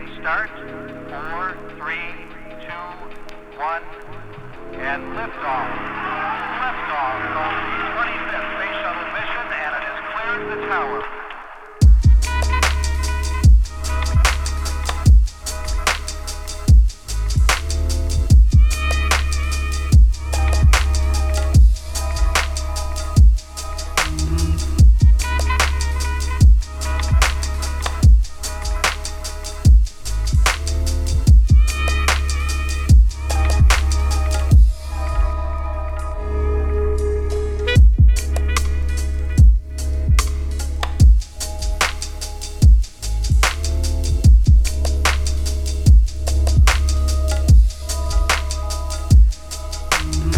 Engine start. Four, three, two, one, and liftoff. Liftoff of the 25th Space Shuttle mission, and it has cleared the tower.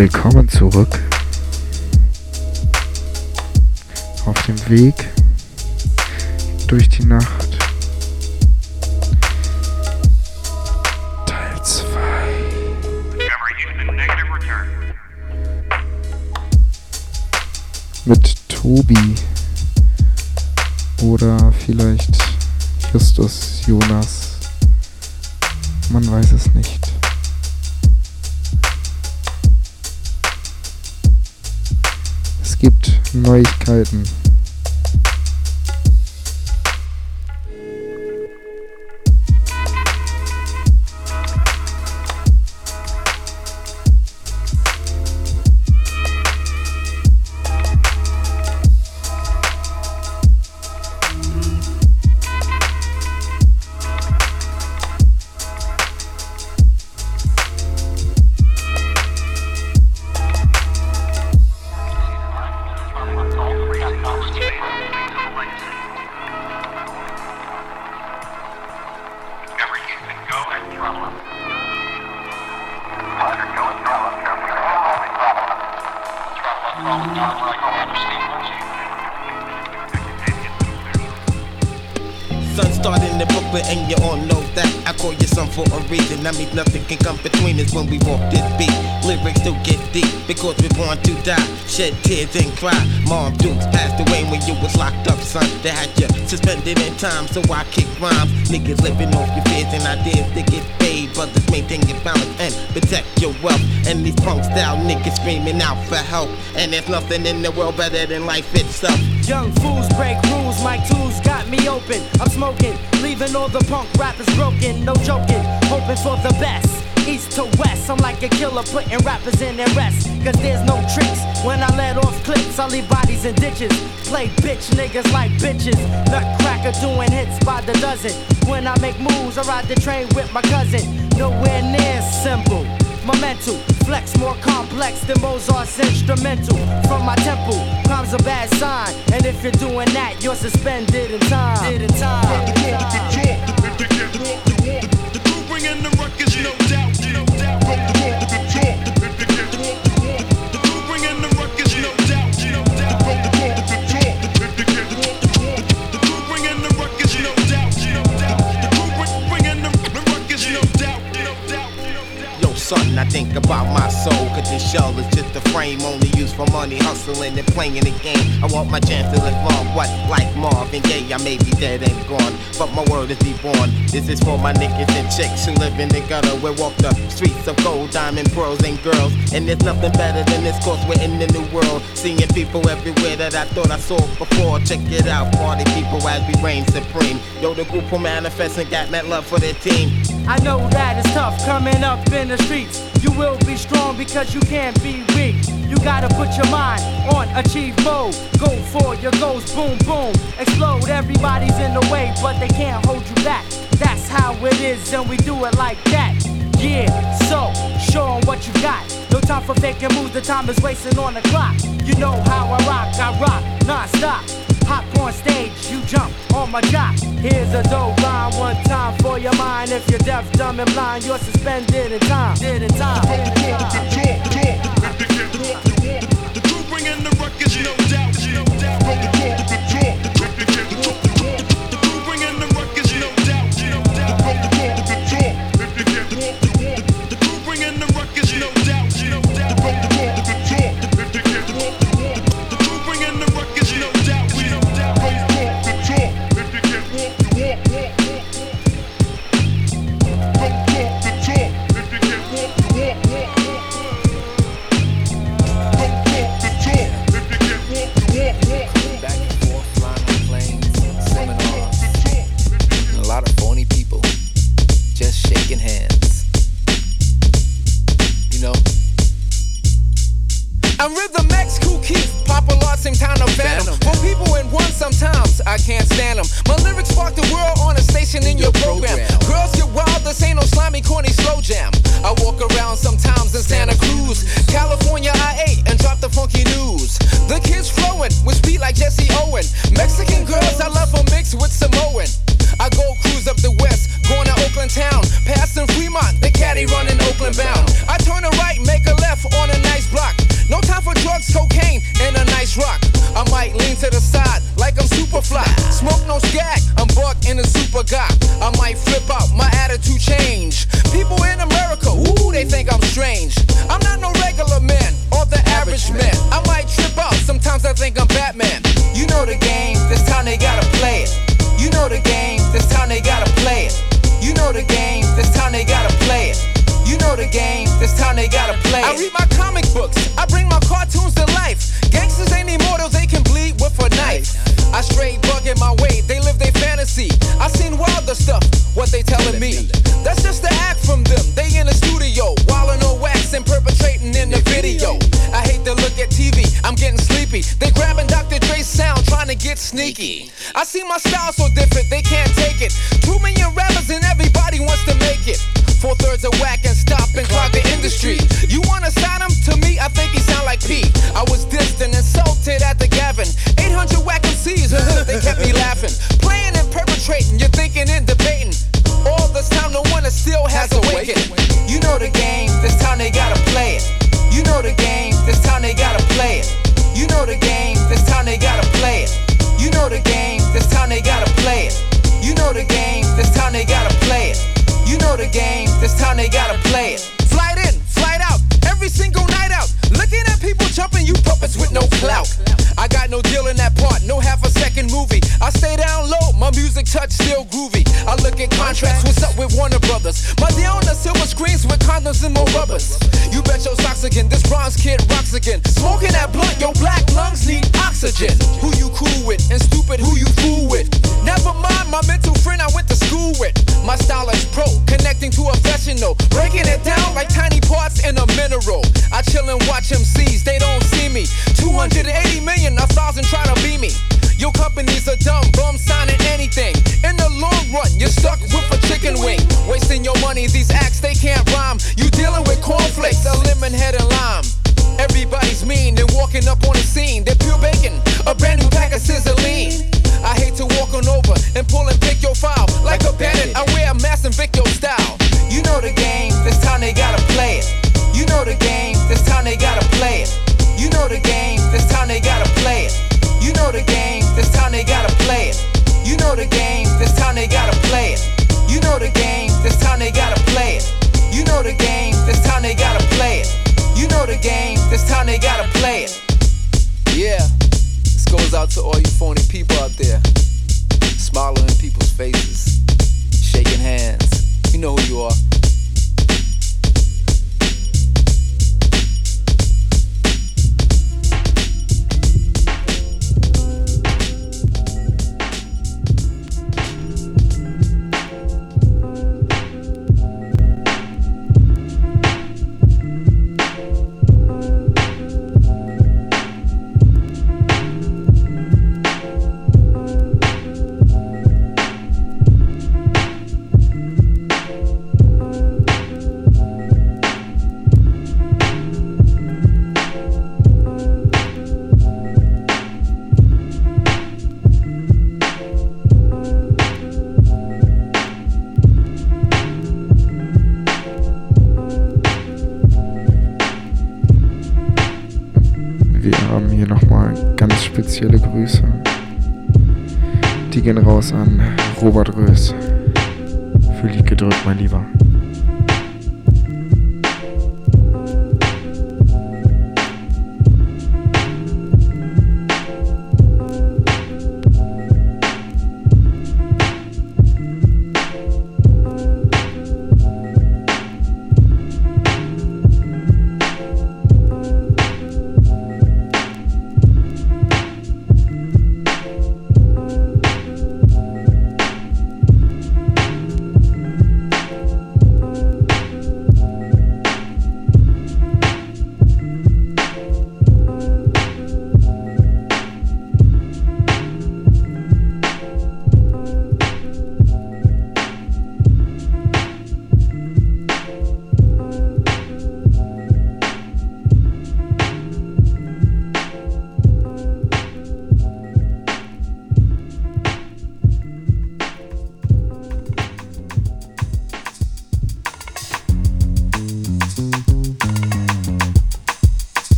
Willkommen zurück auf dem Weg durch die Nacht. Teil 2. Mit Tobi oder vielleicht Justus Jonas. Man weiß es nicht. Neuigkeiten. I call you son for a reason. I mean, nothing can come between us when we walk this beat. Lyrics do get deep because we're born to die. Shed tears and cry. Mom Dukes passed away when you was locked up, son. They had you suspended in time, so I kick rhymes. Niggas living off your fears and ideas to get paid. Brothers maintain your balance and protect your wealth. And these punk style niggas screaming out for help. And there's nothing in the world better than life itself. Young fools break rules, my tools got me open. I'm smoking, leaving all the punk rappers broken. No joking, hoping for the best. East to west, I'm like a killer putting rappers in their rest. Cause there's no tricks. When I let off clips, I leave bodies in ditches. Play bitch niggas like bitches. Nutcracker doing hits by the dozen. When I make moves, I ride the train with my cousin. Nowhere near simple. Mental flex more complex than Mozart's instrumental. From my temple, crime's a bad sign. And if you're doing that, you're suspended in time. In time. The crew bringing the ruckus, no doubt. No doubt. Son, I think about my soul, cause this shell is just a frame only used for money, hustling and playing the game. I want my chance to live long, what, like Marvin Gaye, I may be dead and gone, but my word is be born. This is for my niggas and chicks who live in the gutter, we walk the streets of gold, diamond, pearls, and girls. And there's nothing better than this, cause we're in the new world, seeing people everywhere that I thought I saw before. Check it out, party people as we reign supreme. Yo, the group will manifest and got that love for their team. I know that it's tough coming up in the streets. You will be strong because you can't be weak. You gotta put your mind on achieve mode. Go for your goals, boom, boom. Explode, everybody's in the way, but they can't hold you back. That's how it is, and we do it like that. Yeah, so show 'em what you got. No time for faking moves, the time is wasting on the clock. You know how I rock, I rock non-stop. Hop on stage, you jump on my jock. Here's a dope line, one time for your mind. If you're deaf, dumb, and blind, you're suspended in time. Did in time. The bringing the ruckus. No doubt. music touch still groovy. I look at contracts, what's up with Warner Brothers? My deal on the silver screens with condoms and more rubbers. You bet your socks again, this bronze kid rocks again. Smoking that blunt, your black lungs need oxygen. Who you cool with, and stupid who you fool with. Never mind my mental friend I went to school with. My style is pro, connecting to a professional. Breaking it down like tiny parts in a mineral. I chill and watch MCs, they don't see me. 280 million, a thousand try to be me. Your companies are dumb. lemon head and lime. Everybody's mean and walking up on his game, this time they gotta play it. Yeah, this goes out to all you phony people out there. Smiling in people's faces, shaking hands. You know who you are.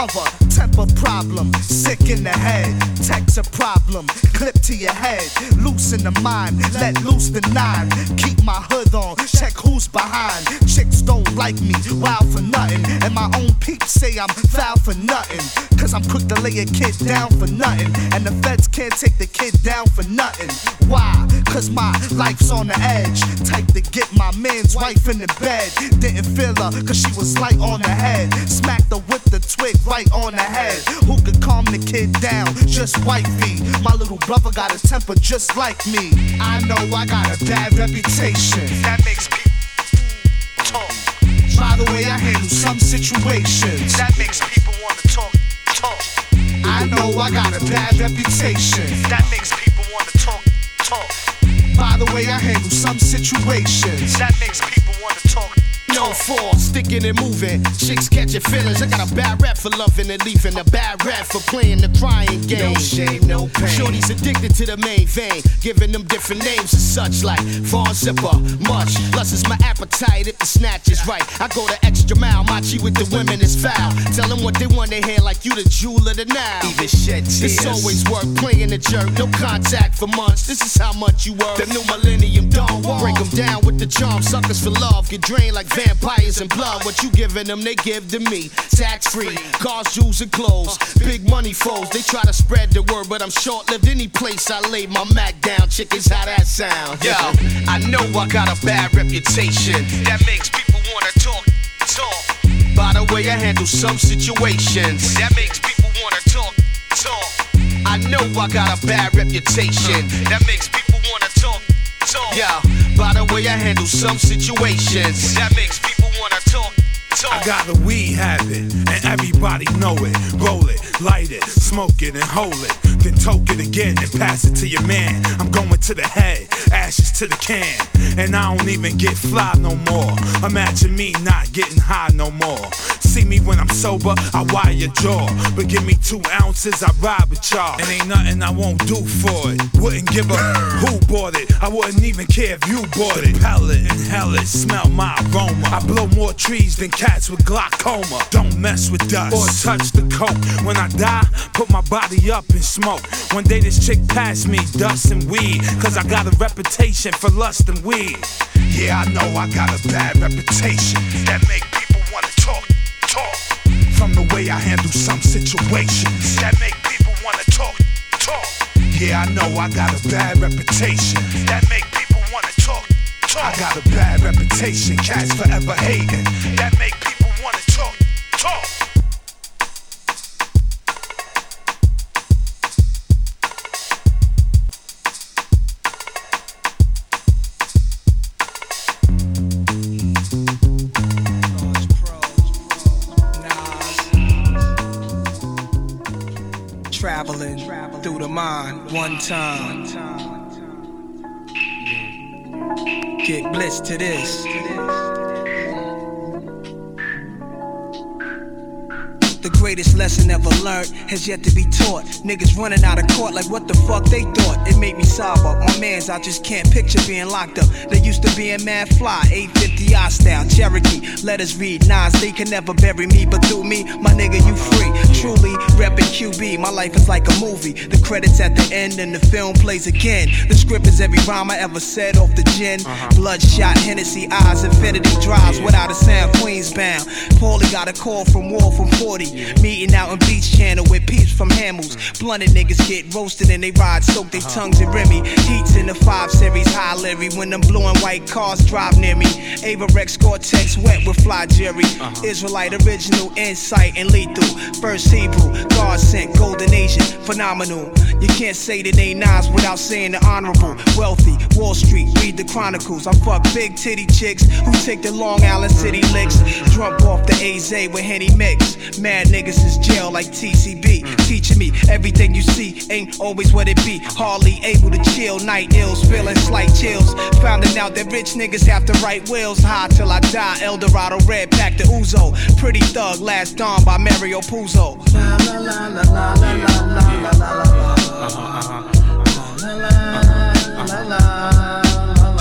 Mother, temper problem. Sick in the head, text a problem. Clip to your head, loose in the mind. Let loose the nine. Keep my hood on, check who's behind. Chicks don't like me, wild for nothing. And my own peeps say I'm foul for nothing. Cause I'm quick to lay a kid down for nothing. And the feds can't take the kid down for nothing. Why? Cause my life's on the edge. Type to get my man's wife in the bed. Didn't feel her, cause she was light on the head. Smacked her with the twig on the head. Who could calm the kid down? Just. My little brother got a temper just like me. I know I got a bad reputation. That makes people talk. By the way, I handle some situations. That makes people wanna talk, talk. I know I got a bad reputation. That makes people wanna talk, talk. By the way, I handle some situations. That makes people wanna talk. No for sticking and moving. Chicks catching feelings. I got a bad rap for loving and leaving. A bad rap for playing the crying game. No shame, no pain. Shorty's addicted to the main vein. Giving them different names and such like Vaughn Zipper. Much. Lust is my appetite if the snatch is right. I go the extra mile. My G with the women is foul. Tell them what they want to hear like you the jewel of the now. Even shed tears. It's always work playing the jerk. No contact for months. This is how much you work. The new millennium dawn. Break them down with the charm. Suckers for love. Get drained like vampires and blood. What you giving them, they give to me. Tax free. Cars, jewels, and clothes. Big money foes. They try to spread the word, but I'm short lived. Any place I lay my Mac down. Chickens, how that sound? Yo, I know I got a bad reputation. That makes people wanna talk, talk. By the way, I handle some situations. That makes people wanna talk, talk. I know I got a bad reputation. That makes people wanna talk, talk. Yeah, by the way, I handle some situations. That makes people wanna talk. I got a weed habit, and everybody know it. Roll it, light it, smoke it, and hold it. Then toke it again and pass it to your man. I'm going to the head, ashes to the can. And I don't even get fly no more. Imagine me not getting high no more. See me when I'm sober, I wire your jaw. But give me two ounces, I ride with y'all. And ain't nothing I won't do for it. Wouldn't give a who bought it. I wouldn't even care if you bought it. Pellet and hell it, smell my aroma. I blow more trees than cats with glaucoma. Don't mess with dust or touch the coke. When I die, put my body up in smoke. One day this chick passed me, dust and weed. Cause I got a reputation for lust and weed. Yeah, I know I got a bad reputation that make people wanna talk, talk. From the way I handle some situations that make people wanna talk, talk. Yeah, I know I got a bad reputation that make people wanna talk, talk. I got a bad reputation, cats forever hating that make people wanna talk, talk. Traveling through the mind one time. Get bliss to this. The greatest lesson ever learned has yet to be taught. Niggas running out of court like what the fuck they thought. It made me sober. My mans, I just can't picture being locked up. They used to be in mad fly, 850 I style, Cherokee. Let us read Nas, they can never bury me, but through me, my nigga, you free. Truly, reppin' QB. My life is like a movie. The credits at the end and the film plays again. The script is every rhyme I ever said off the gin. Uh-huh. Bloodshot, Hennessy eyes, infinity drives without a sound, Queens bound. Paulie got a call from War from 40. Meeting out in Beach Channel with peeps from Hammels. Mm. Blunted niggas get roasted and they ride, soak their uh-huh. tongues in Remy. Heats in the 5 Series, high Larry. When them blue and white cars drive near me. Ava Rex Cortex wet with fly Jerry. Uh-huh. Israelite original insight and lethal. First Hebrew, God sent, golden Asian, phenomenal. You can't say the name Nas without saying the honorable. Wealthy, Wall Street, read the chronicles. I fuck big titty chicks who take the Long Island City licks. Drunk off the AZ with Henny mix. Mad niggas is jail like TCB. Mm. Teaching me everything you see ain't always what it be. Hardly able to chill, night ills, feeling slight chills. Finding out that rich niggas have to write wills. High till I die, Eldorado red pack the Uzo. Pretty thug, Last Don by Mario Puzo. La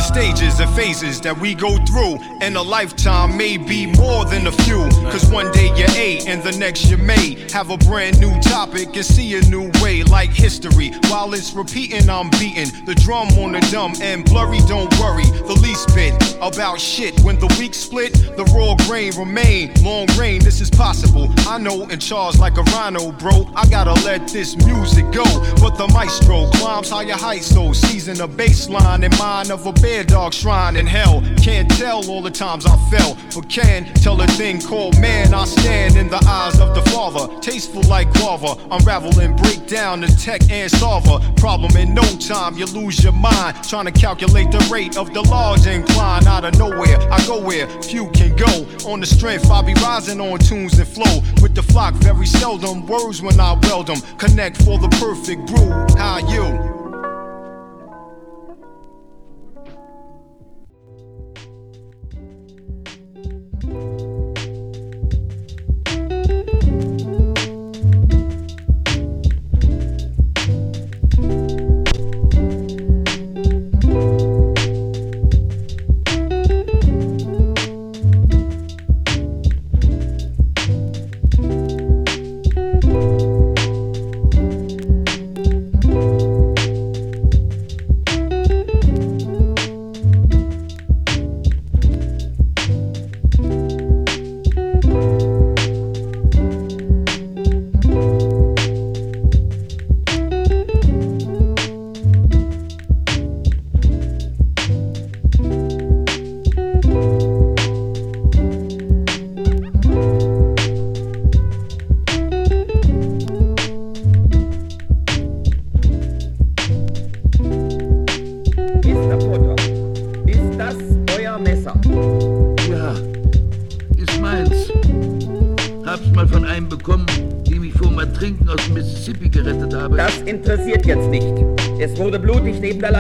stages and phases that we go through in a lifetime may be more than a few. Cause one day you're A and the next you may have a brand new topic and see a new way like history. While it's repeating, I'm beating the drum on the dumb and blurry. Don't worry the least bit about shit. When the week split, the raw grain remain. Long rain, this is possible. I know and charge like a rhino, bro. I gotta let this music go. But the maestro climbs higher heights, so season a baseline and mind of a bed dog shrine in hell. Can't tell all the times I fell, but can tell a thing called man. I stand in the eyes of the Father, tasteful like guava. Unravel and break down the tech and solver. Problem in no time, you lose your mind trying to calculate the rate of the large incline. Out of nowhere, I go where few can go. On the strength, I be rising on tunes and flow with the flock. Very seldom words when I weld them. Connect for the perfect brew. How you?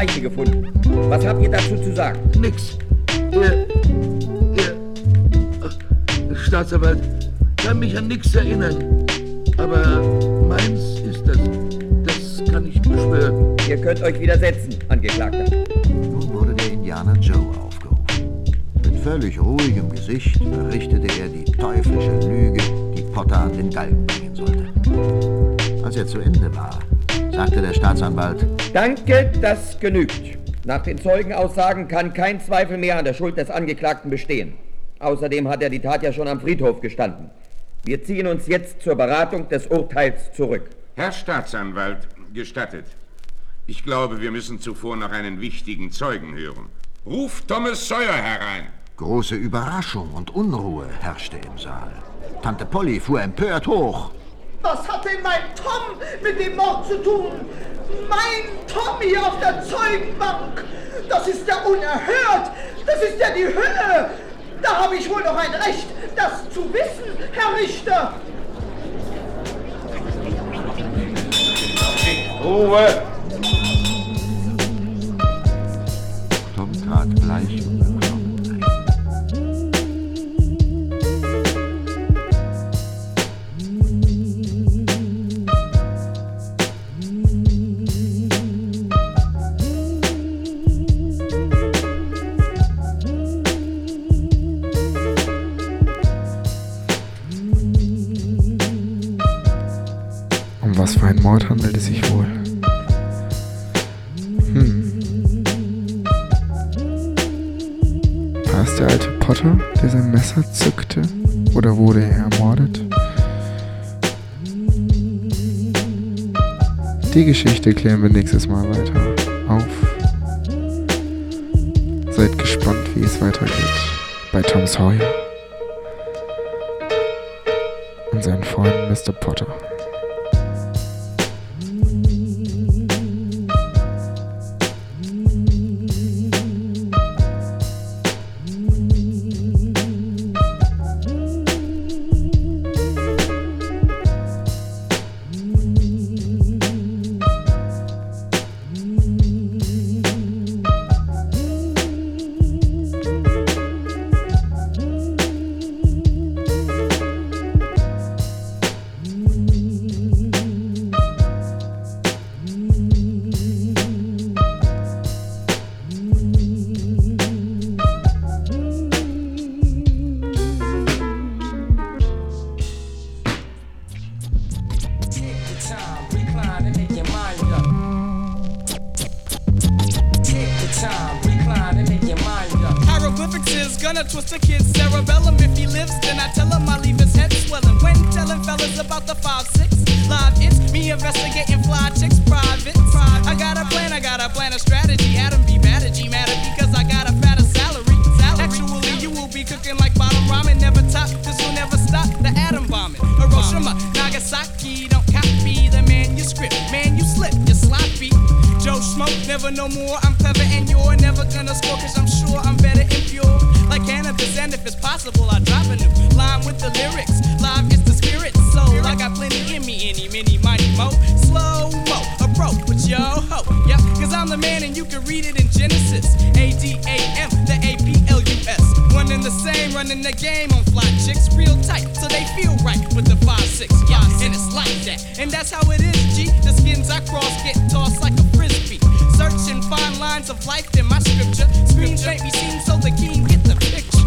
Leiche gefunden. Was habt ihr dazu zu sagen? Nix. Er, er, ach, Staatsanwalt, kann mich an nichts erinnern. Aber meins ist das. Das kann ich beschwören. Ihr könnt euch widersetzen, Angeklagter. Nun wurde der Indianer Joe aufgerufen. Mit völlig ruhigem Gesicht berichtete er die teuflische Lüge, die Potter an den Galgen bringen sollte. Als er zu Ende war, sagte der Staatsanwalt, Danke, das genügt. Nach den Zeugenaussagen kann kein Zweifel mehr an der Schuld des Angeklagten bestehen. Außerdem hat er die Tat ja schon am Friedhof gestanden. Wir ziehen uns jetzt zur Beratung des Urteils zurück. Herr Staatsanwalt, gestattet. Ich glaube, wir müssen zuvor noch einen wichtigen Zeugen hören. Ruf Thomas Sawyer herein. große Überraschung und Unruhe herrschte im Saal. Tante Polly fuhr empört hoch. Was hat denn mein Tom mit dem Mord zu tun? Mein Tommy auf der Zeugenbank! Das ist ja unerhört! Das ist ja die Hölle! Da habe ich wohl noch ein Recht, das zu wissen, Herr Richter! Ruhe! Tom trat bleich was für einen Mord handelt es sich wohl? Hm. War es der alte Potter, der sein Messer zückte? Oder wurde er ermordet? Die Geschichte klären wir nächstes Mal weiter auf. Seid gespannt, wie es weitergeht bei Tom Sawyer und seinen Freunden Mr. Potter. Tryna twist a kid's cerebellum. If he lives, then I tell him I leave his head swelling. When telling fellas about the 5-6 live, it's me investigating fly chicks private. I got a plan, I got a plan, a strategy. Adam be mad at G at because I got a fatter salary. Actually, you will be cooking like bottom ramen. Never top, this will never stop the atom bombing. Hiroshima, Nagasaki, never no more. I'm clever and you're never gonna score, cause I'm sure I'm better and pure. Like cannabis, and if it's possible, I drop a new line with the lyrics. Live is the spirit, soul. I got plenty in me, any, mini, mighty mo. Slow mo, approach with yo ho. Yep, cause I'm the man and you can read it in Genesis. A D A M, the A P L U S. One and the same, running the game on fly chicks, real tight, so they feel right with the 5-6. Yeah, and it's like that. And that's how it is, G. The skins I cross get tossed like a frisbee. Search lines of life in my scripture. Screams make me seem so the king get the picture.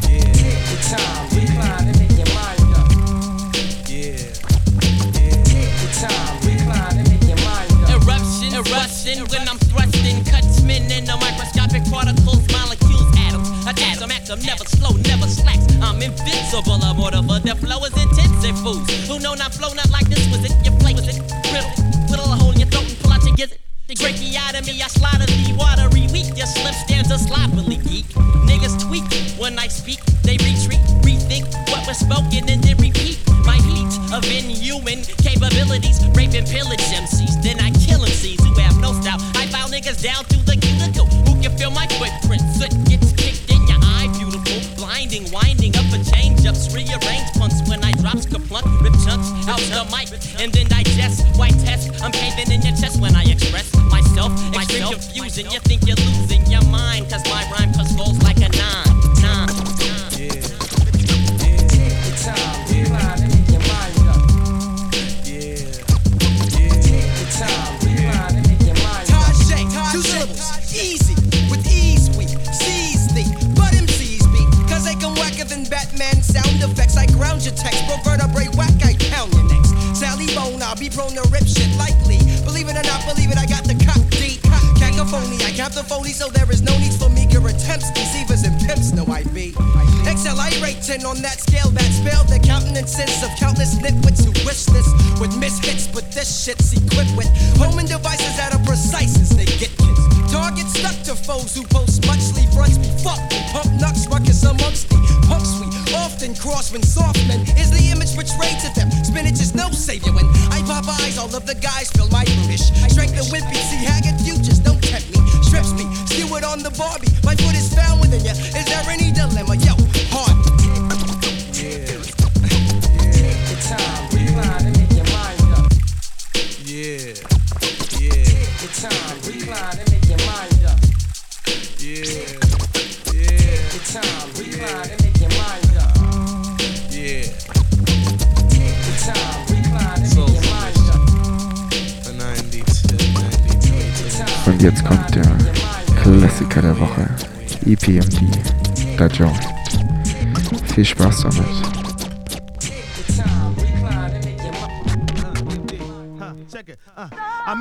Take the time, recline and make your mind up. Yeah. Take the time, recline and make your mind up. Eruption, eruption when I'm thrusting, cuts men in the microscopic particles, molecules, atoms. Attacks, I'm never slow, never slacks. I'm invincible, I'm whatever. The flow is intensive fools. Who know not flow not like this was it? Tracheotomy, I the watery weak. Your slip stands a sloppily geek. Niggas tweak when I speak, they retreat, rethink what was spoken and then repeat. My heat of inhuman capabilities, rape and pillage MCs. Then I kill MCs who have no style. I file niggas down through the cuticle. Who can feel my footprint? Soot gets kicked in your eye, beautiful. Blinding, winding up a change ups, rearrange punks when I drop kaplunk, rip chunks out the mic, and then digest. White test, I'm caving in your chest when I. Confusion, you think you're losing be. Excel, rate 10 on that scale, that spell the countenances of countless nitwits who wish this with mishits, but this shit's equipped with homing devices that are precise as they get kids. Target stuck to foes who post muchly fronts be fucked. Pump nuts, ruckus amongst the punks we often cross when soft men is the image portrayed to them. Spinach is no savior when I pop eyes, all of the guys feel my brutish. Strength and wimpy, see haggard futures, don't tempt me. Strips me, steal it on the Barbie. My foot is found within ya. Is there any dilemma? Yo, hard. And make your mind up. Yeah, yeah, Take the time, recline and make your mind up. yeah, Take the time, recline and make your mind up. yeah. Take the time, recline and make your mind up. 92, 92. Und jetzt kommt der Klassiker der Woche. EPMD, der Joint. Viel Spaß damit.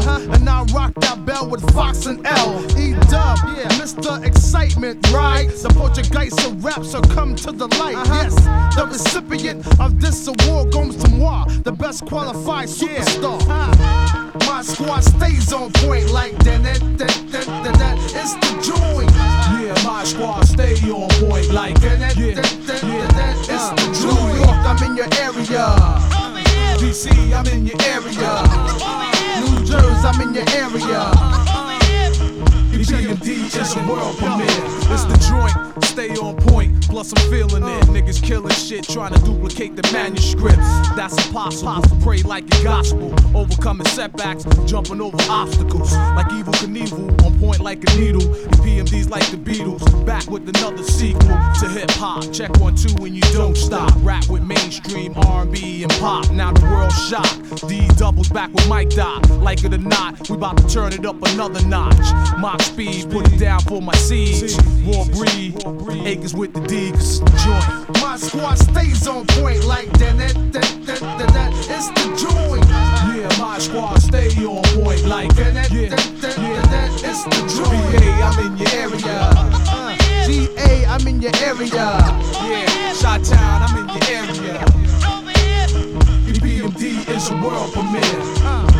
Uh-huh. And I rock that bell with Fox and L. E dub, yeah, Mr. Excitement, right? The Portuguese of rap so come to the light. Yes, the recipient of this award goes to moi, the best qualified superstar. My squad stays on point like that, that, that, that, that, that. It's the joint. Yeah, my squad stay on point like that, that, that, that, that, that. It's the joint. New York, I'm in your area. DC, I'm in your area. I'm in your area. EPMD is a world premiere. It's the joint, stay on point. Plus, I'm feeling it. Niggas killing shit, trying to duplicate the manuscripts. That's impossible. Pray like a gospel. Overcoming setbacks, jumping over obstacles. Like Evel Knievel, on point like a needle. PMD's like the Beatles, back with another sequel to hip hop. Check one two when you don't stop. Rap with mainstream R&B and pop. Now the world shocked. D doubles back with Mike Doc. Like it or not, we about to turn it up another notch. Mock speed, put it down for my seeds. Raw breed, acres with the D, it's joint. My squad stays on point like that. that, that, that, that, that. It's the joint. Yeah, my squad stay on point like that. that. Yeah, that, that, that, that. It's the joint. BA, I'm in your area. Uh, GA, I'm in your area. Yeah, Shot Town, I'm in your area. BMD is a world premiere. Uh,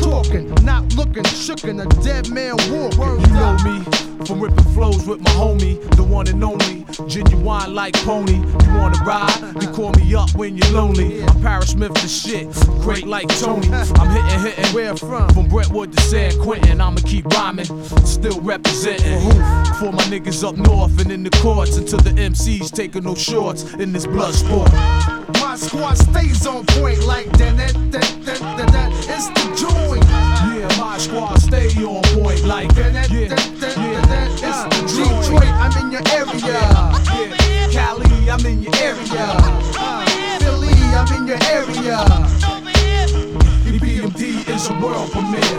Talking, not looking, shookin' a dead man walking. You know me from ripping flows with my homie, the one and only, genuine like pony. You wanna ride? You call me up when you're lonely. I'm Parrish Smith the shit, great like Tony. I'm hitting, hitting. Where from? From Brentwood to San Quentin, I'ma keep rhyming, still representing. For my niggas up north and in the courts until the MCs taking no shorts in this blood sport. My squad stays on point like that. that, that, that, that, that. It's the joint. Yeah, my squad stay on point like yeah, that, yeah. It's. Detroit, I'm in your area. Yeah, Cali, I'm in your area. Uh, Philly, I'm in your area. BMD is a world premiere.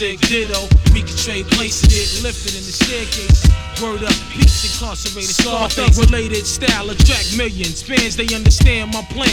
Politics ditto. We can trade places, get lifted in the staircase. Word up, peace incarcerated. Scarface related style attract millions. Fans, they understand my plan.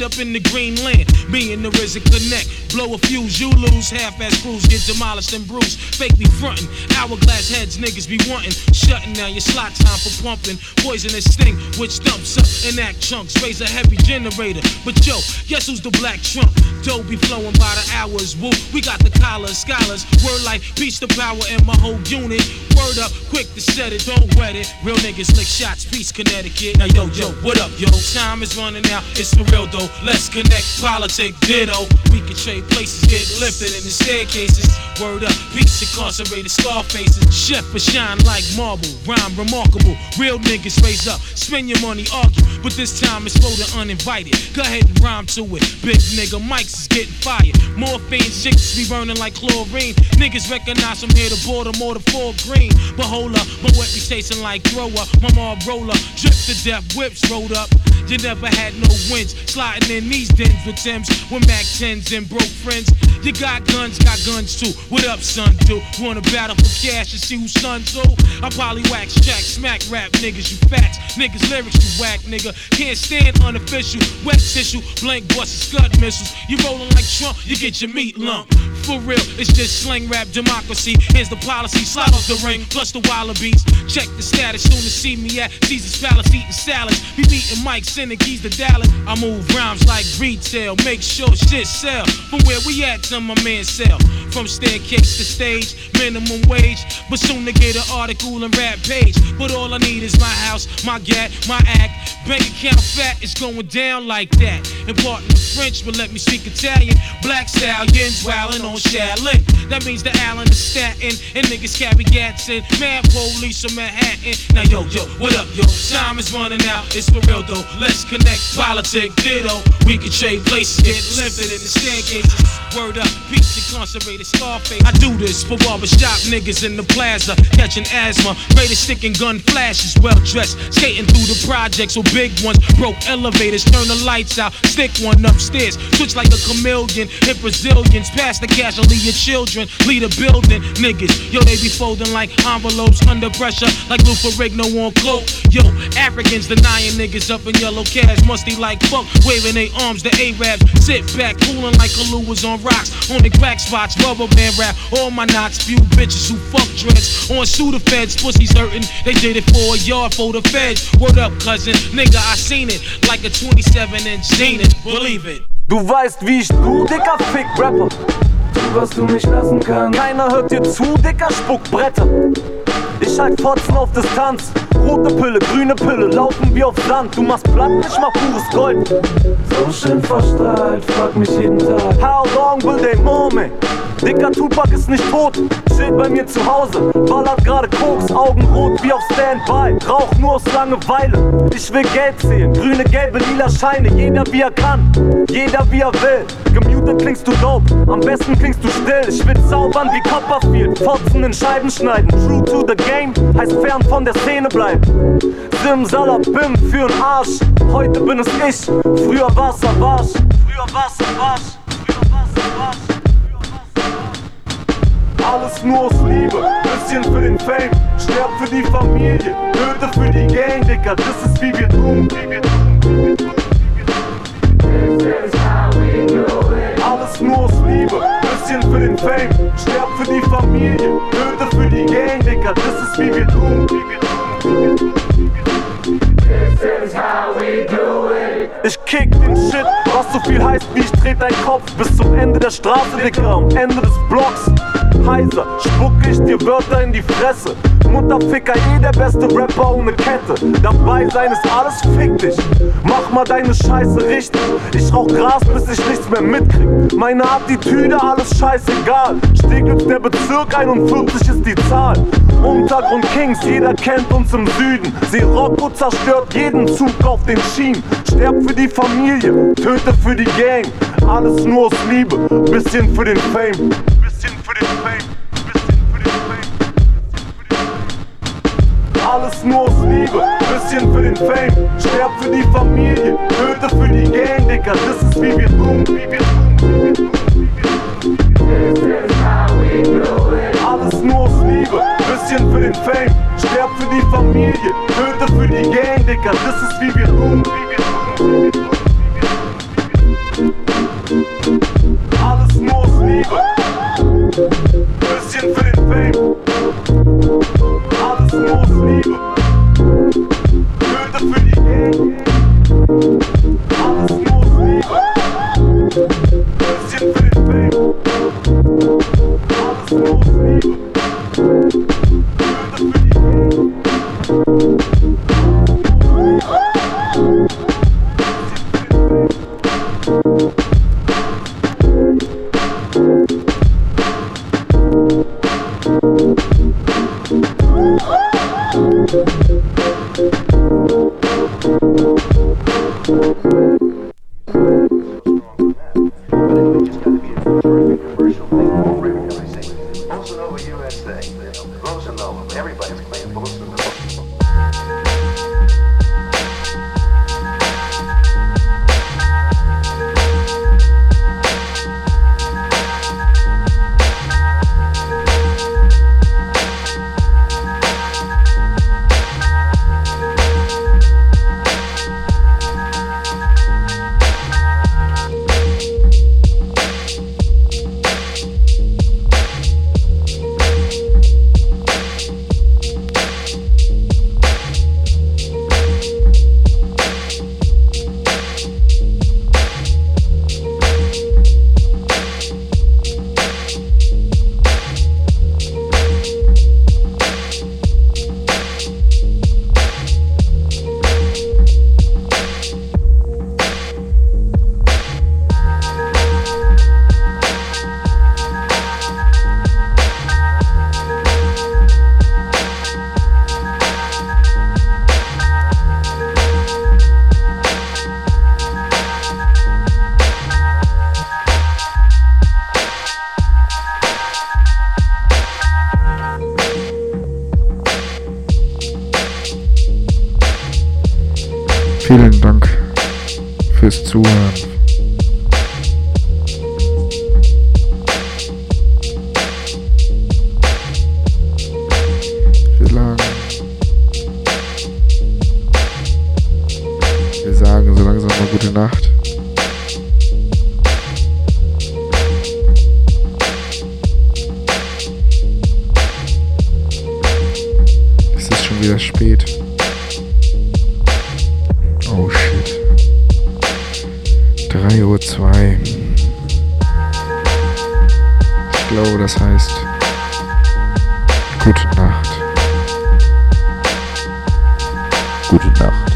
The kid up in the green land? And the RZA connect. Blow a fuse, you lose. Half ass crews get demolished and bruised. Fake me frontin'. Hourglass heads, niggas be wantin'. Shutting down your slot time for pumping. Poisonous sting, which thumps up and act chunks. Raise a heavy generator. But yo, guess who's the black trump? Dough be flowing by the hours. Woo, we got the collars, scholars. Word like peace to power in my whole unit. Word up, quick to set it, don't wet it. Real niggas lick shots, peace, Connecticut. Now yo, yo, what up, yo? Time is running out, it's for real though. Let's connect, politic, ditto. We can trade places, get lifted in the staircases. Word up, peace, incarcerated, scar faces. Chef for shine like marble, rhyme remarkable. Real niggas raise up, spend your money, argue. But this time it's for the uninvited. Go ahead and rhyme to it. Big nigga, mics is getting fired. Morphine, chicks be burning like chlorine. Niggas recognize from here to Baltimore to Fort Greene. But hold up, my reputation like thrower. My mom roller, drip to death, whips rolled up. You never had no wins. Sliding in these dens with Tims with Mac 10s and broke friends. You got guns, got guns too. What up, son? Do wanna battle for cash and see who's son too? I probably wax track, smack rap niggas, you facts. Niggas lyrics, you whack nigga. Can't stand unofficial, wet tissue, blank busts, scud missiles. You rolling like Trump, you get your meat lump. For real, it's just slang rap democracy. Here's the policy, slide off the ring, plus the wallabies. Check the status, soon to see me at Caesar's Palace eating salads. Be meeting Mike, sending keys to Dallas. I move rhymes like retail, make sure shit sell. From where we at to my man sell. From staircase the stage, minimum wage. But soon to get an article and rap page. But all I need is my house, my gat, my act. Bank account fat, it's going down like that. Important French, but let me speak Italian. Black stallions wildin' on Shaolin. That means the Allen is statin, and niggas carry gats in. Mad police from Manhattan. Now yo, yo, what up, yo? Time is running out, it's for real though. Let's connect, politic, ditto. We can trade places, get lifted in the staircases. Word up, peace incarcerated, Scarface. I do this for all the barbershop niggas in the plaza, catching asthma. Rated sticking gun flashes, well dressed, skating through the projects with big ones. Broke elevators, turn the lights out, stick one upstairs. Switch like a chameleon, hit Brazilians, pass the cash and leave your children. Lead a building, niggas. Yo, they be folding like envelopes under pressure, like Lou Ferrigno on cloak. Yo, Africans denying niggas up in yellow cash, musty like fuck, waving their arms. The Arabs sit back, cooling like Kahlua was on rocks. On the crack spots, rubber band rap. All my knots, few bitches who fuck dreads. On Sudafeds, pussies hurting. They did it for a yard for the feds. Word up, cousin, nigga, I seen it. Like a 27 inch Zenith, believe it. Du weißt, wie ich du, dicker Fick-Rapper. Was du nicht lassen kannst. Keiner hört dir zu, dicker Spuckbretter. Ich halt Fotzen auf Distanz. Rote Pille, grüne Pille, laufen wie auf Sand. Du machst platt, ich mach pures Gold. So schön verstrahlt, frag mich jeden Tag. How long will they more me? Dicker Tupac ist nicht tot, steht bei mir zu Hause. Ballert gerade Koks, Augen rot wie auf Standby. Rauch nur aus Langeweile. Ich will Geld sehen, grüne, gelbe, lila Scheine. Jeder wie er kann, jeder wie er will. Gemutet klingst du dope, am besten klingst du still. Ich will zaubern wie Copperfield, Fotzen in Scheiben schneiden. True to the game, heißt fern von der Szene bleiben. Simsalabim für'n Arsch, heute bin es ich. Früher war's Savage, früher war's Savage, früher war's Savage. Alles nur aus Liebe, bisschen für den Fame, sterb für die Familie, töte für die Gang, Dicker, das ist wie wir tun, wie wir tun, wie wir tun. Alles nur aus Liebe, bisschen für den Fame, sterb für die Familie, töte für die Gang, Dicker, das ist wie wir tun, wie wir tun, wie wir tun. Ich kick den Shit, was so viel heißt wie ich dreh dein Kopf bis zum Ende der Straße, Dicker, am Ende des Blocks. Heiser, spucke ich dir Wörter in die Fresse. Mutterficker, eh der beste Rapper ohne Kette. Dabei sein ist alles fick dich. Mach mal deine Scheiße richtig. Ich rauch Gras, bis ich nichts mehr mitkrieg. Meine Attitüde, alles scheißegal. Steglitz, der Bezirk 41 ist die Zahl. Untergrund Kings, jeder kennt uns im Süden. Sirocco zerstört jeden Zug auf den Schienen. Sterb für die Familie, töte für die Gang. Alles nur aus Liebe, bisschen für den Fame. Alles nur aus Liebe, bisschen für den Fame. Sterb für die Familie, töte für die Gang, Dicker. Das ist wie wir tun, wie wir tun, wie wir tun. Alles nur aus Liebe, bisschen für den Fame. Sterb Familie, Töte für die Gang, Dicker, das ist wie wir tun, wie wir tun, wie wir tun. Für den Fame. heißt Gute Nacht. Gute Nacht.